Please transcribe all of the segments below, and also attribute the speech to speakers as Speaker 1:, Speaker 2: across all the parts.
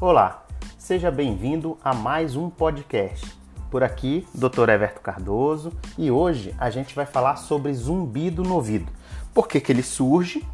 Speaker 1: Olá, seja bem-vindo a mais um podcast. Por aqui, Dr. Everto Cardoso, e hoje a gente vai falar sobre zumbido no ouvido. Por que, que ele surge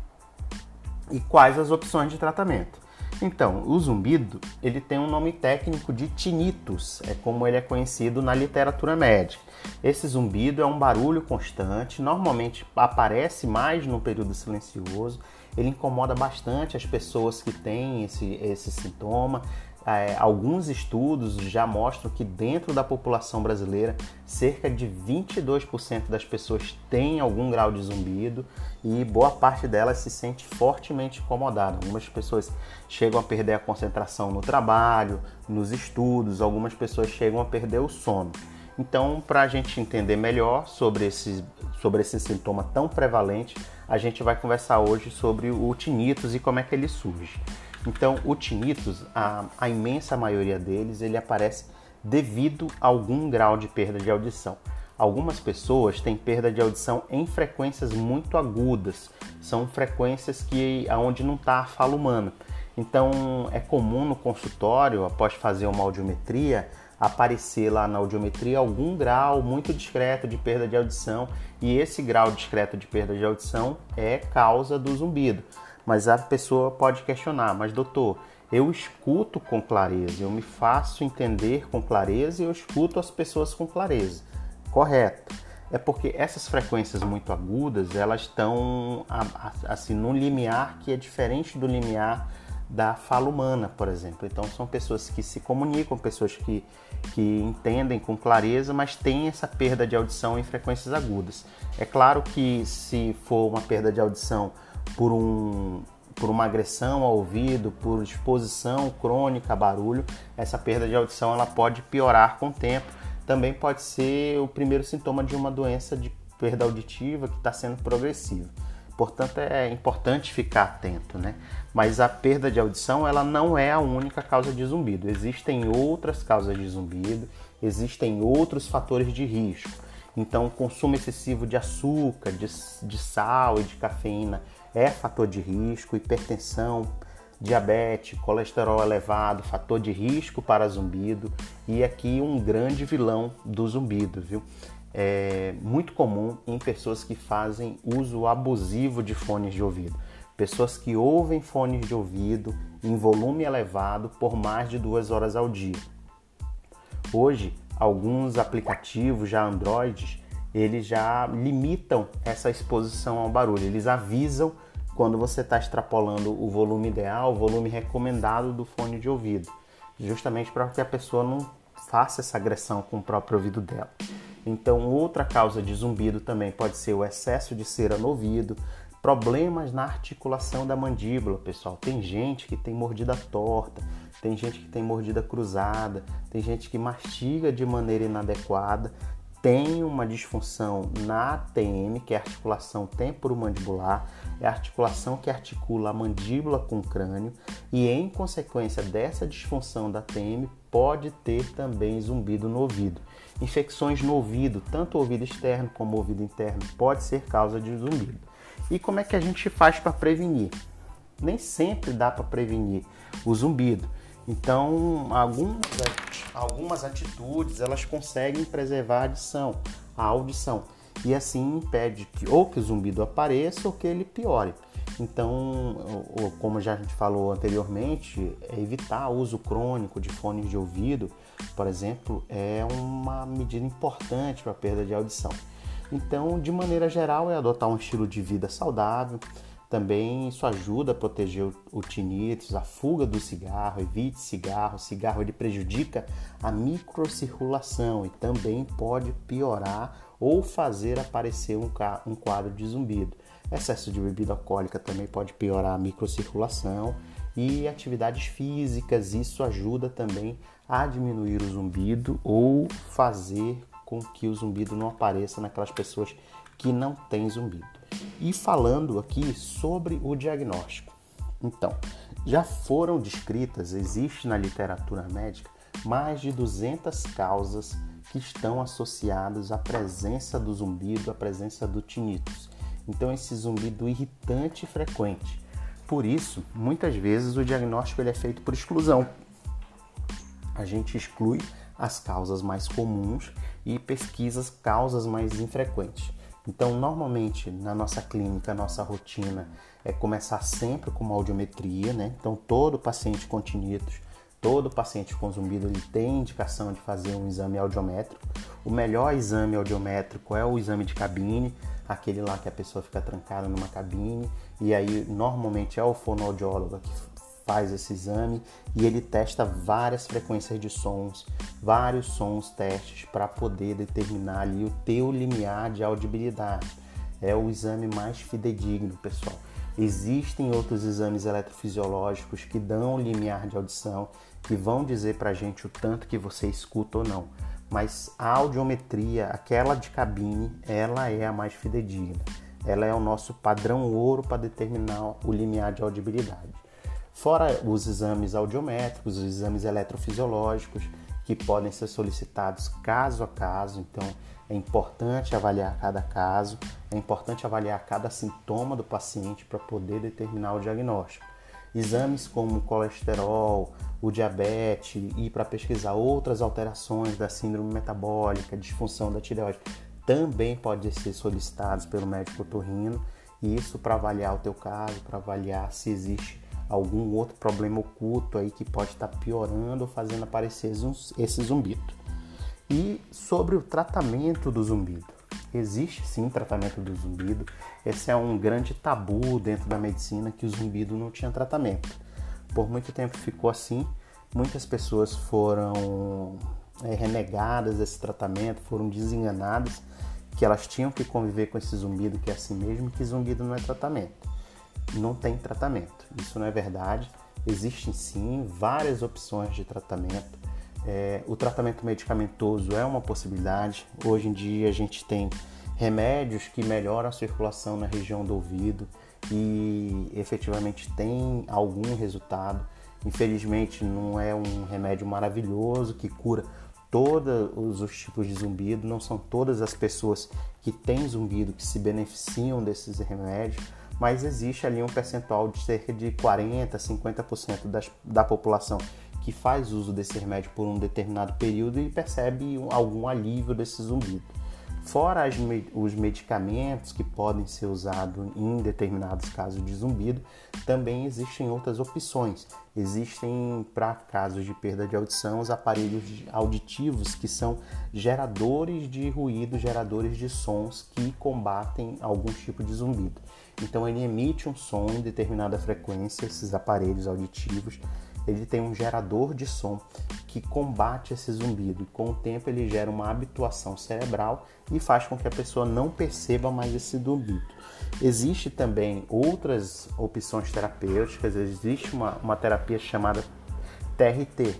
Speaker 1: e quais as opções de tratamento. Então, o zumbido, ele tem um nome técnico de tinnitus, é como ele é conhecido na literatura médica. Esse zumbido é um barulho constante, normalmente aparece mais no período silencioso, ele incomoda bastante as pessoas que têm esse, esse sintoma, é, alguns estudos já mostram que dentro da população brasileira, cerca de 22% das pessoas têm algum grau de zumbido e boa parte delas se sente fortemente incomodada. Algumas pessoas chegam a perder a concentração no trabalho, nos estudos, algumas pessoas chegam a perder o sono. Então, para a gente entender melhor sobre esse, sobre esse sintoma tão prevalente, a gente vai conversar hoje sobre o tinnitus e como é que ele surge. Então, o tinnitus, a, a imensa maioria deles, ele aparece devido a algum grau de perda de audição. Algumas pessoas têm perda de audição em frequências muito agudas, são frequências que aonde não está a fala humana. Então é comum no consultório, após fazer uma audiometria, aparecer lá na audiometria algum grau muito discreto de perda de audição, e esse grau discreto de perda de audição é causa do zumbido. Mas a pessoa pode questionar, mas doutor, eu escuto com clareza, eu me faço entender com clareza e eu escuto as pessoas com clareza. Correto. É porque essas frequências muito agudas, elas estão assim num limiar que é diferente do limiar da fala humana, por exemplo. Então são pessoas que se comunicam, pessoas que, que entendem com clareza, mas têm essa perda de audição em frequências agudas. É claro que se for uma perda de audição por, um, por uma agressão ao ouvido, por exposição crônica a barulho, essa perda de audição ela pode piorar com o tempo. Também pode ser o primeiro sintoma de uma doença de perda auditiva que está sendo progressiva. Portanto, é importante ficar atento, né? Mas a perda de audição, ela não é a única causa de zumbido. Existem outras causas de zumbido, existem outros fatores de risco. Então, o consumo excessivo de açúcar, de, de sal e de cafeína é fator de risco, hipertensão, diabetes, colesterol elevado, fator de risco para zumbido e aqui um grande vilão do zumbido, viu? É muito comum em pessoas que fazem uso abusivo de fones de ouvido. Pessoas que ouvem fones de ouvido em volume elevado por mais de duas horas ao dia. Hoje, alguns aplicativos já Androids eles já limitam essa exposição ao barulho. Eles avisam quando você está extrapolando o volume ideal, o volume recomendado do fone de ouvido, justamente para que a pessoa não faça essa agressão com o próprio ouvido dela. Então, outra causa de zumbido também pode ser o excesso de cera no ouvido, problemas na articulação da mandíbula, pessoal. Tem gente que tem mordida torta, tem gente que tem mordida cruzada, tem gente que mastiga de maneira inadequada, tem uma disfunção na ATM, que é a articulação temporomandibular, é a articulação que articula a mandíbula com o crânio, e em consequência dessa disfunção da ATM, pode ter também zumbido no ouvido. Infecções no ouvido, tanto ouvido externo como ouvido interno, pode ser causa de zumbido. E como é que a gente faz para prevenir? Nem sempre dá para prevenir o zumbido. Então, algumas, algumas atitudes elas conseguem preservar a audição, a audição e assim impede que ou que o zumbido apareça ou que ele piore. Então, como já a gente falou anteriormente, é evitar o uso crônico de fones de ouvido, por exemplo, é uma medida importante para a perda de audição. Então, de maneira geral, é adotar um estilo de vida saudável, também isso ajuda a proteger o, tinnitus, a fuga do cigarro, evite cigarro. O cigarro ele prejudica a microcirculação e também pode piorar ou fazer aparecer um, um quadro de zumbido. Excesso de bebida alcoólica também pode piorar a microcirculação e atividades físicas, isso ajuda também a diminuir o zumbido ou fazer com que o zumbido não apareça naquelas pessoas que não têm zumbido. E falando aqui sobre o diagnóstico. Então, já foram descritas, existe na literatura médica, mais de 200 causas que estão associadas à presença do zumbido, à presença do tinnitus. Então, esse zumbido irritante e frequente. Por isso, muitas vezes o diagnóstico ele é feito por exclusão. a gente exclui as causas mais comuns e pesquisa as causas mais infrequentes. Então, normalmente na nossa clínica, nossa rotina é começar sempre com uma audiometria, né? Então, todo paciente com tinnitus, todo paciente com zumbido, ele tem indicação de fazer um exame audiométrico. O melhor exame audiométrico é o exame de cabine, aquele lá que a pessoa fica trancada numa cabine e aí normalmente é o fonoaudiólogo que faz esse exame e ele testa várias frequências de sons, vários sons testes para poder determinar ali o teu limiar de audibilidade. É o exame mais fidedigno, pessoal. Existem outros exames eletrofisiológicos que dão limiar de audição, que vão dizer para a gente o tanto que você escuta ou não. Mas a audiometria, aquela de cabine, ela é a mais fidedigna. Ela é o nosso padrão ouro para determinar o limiar de audibilidade. Fora os exames audiométricos, os exames eletrofisiológicos, que podem ser solicitados caso a caso, então é importante avaliar cada caso, é importante avaliar cada sintoma do paciente para poder determinar o diagnóstico. Exames como colesterol, o diabetes e para pesquisar outras alterações da síndrome metabólica, disfunção da tireoide, também podem ser solicitados pelo médico otorrino, e isso para avaliar o teu caso, para avaliar se existe algum outro problema oculto aí que pode estar tá piorando ou fazendo aparecer esse zumbido. E sobre o tratamento do zumbido. Existe sim tratamento do zumbido. Esse é um grande tabu dentro da medicina que o zumbido não tinha tratamento. Por muito tempo ficou assim. Muitas pessoas foram é, renegadas desse tratamento, foram desenganadas que elas tinham que conviver com esse zumbido que é assim mesmo, que zumbido não é tratamento não tem tratamento. Isso não é verdade. Existem sim várias opções de tratamento. É, o tratamento medicamentoso é uma possibilidade. Hoje em dia a gente tem remédios que melhoram a circulação na região do ouvido e efetivamente tem algum resultado. Infelizmente não é um remédio maravilhoso que cura todos os tipos de zumbido, não são todas as pessoas que têm zumbido que se beneficiam desses remédios mas existe ali um percentual de cerca de 40, 50% das, da população que faz uso desse remédio por um determinado período e percebe algum alívio desse zumbido. Fora as, os medicamentos que podem ser usados em determinados casos de zumbido, também existem outras opções. Existem, para casos de perda de audição, os aparelhos auditivos que são geradores de ruído, geradores de sons que combatem algum tipo de zumbido. Então ele emite um som em determinada frequência, esses aparelhos auditivos, ele tem um gerador de som que combate esse zumbido. Com o tempo ele gera uma habituação cerebral e faz com que a pessoa não perceba mais esse zumbido. Existe também outras opções terapêuticas, existe uma, uma terapia chamada TRT,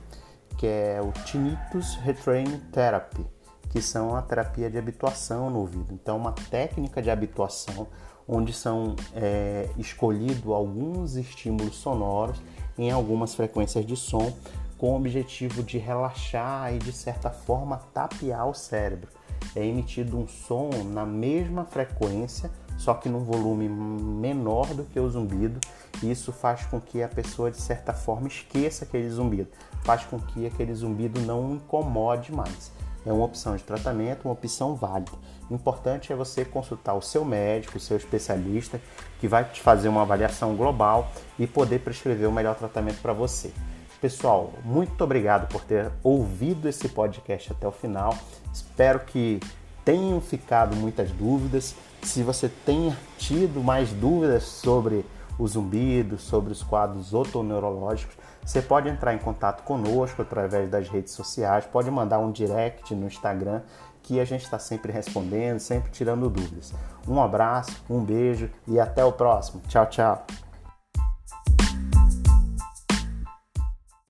Speaker 1: que é o Tinnitus Retraining Therapy, que são a terapia de habituação no ouvido. Então, uma técnica de habituação onde são é, escolhidos alguns estímulos sonoros em algumas frequências de som com o objetivo de relaxar e de certa forma tapear o cérebro. É emitido um som na mesma frequência, só que num volume menor do que o zumbido. E isso faz com que a pessoa de certa forma esqueça aquele zumbido, faz com que aquele zumbido não incomode mais é uma opção de tratamento, uma opção válida. O importante é você consultar o seu médico, o seu especialista, que vai te fazer uma avaliação global e poder prescrever o melhor tratamento para você. Pessoal, muito obrigado por ter ouvido esse podcast até o final. Espero que tenham ficado muitas dúvidas. Se você tenha tido mais dúvidas sobre o zumbido, sobre os quadros otoneurológicos, você pode entrar em contato conosco através das redes sociais, pode mandar um direct no Instagram que a gente está sempre respondendo, sempre tirando dúvidas. Um abraço, um beijo e até o próximo. Tchau, tchau.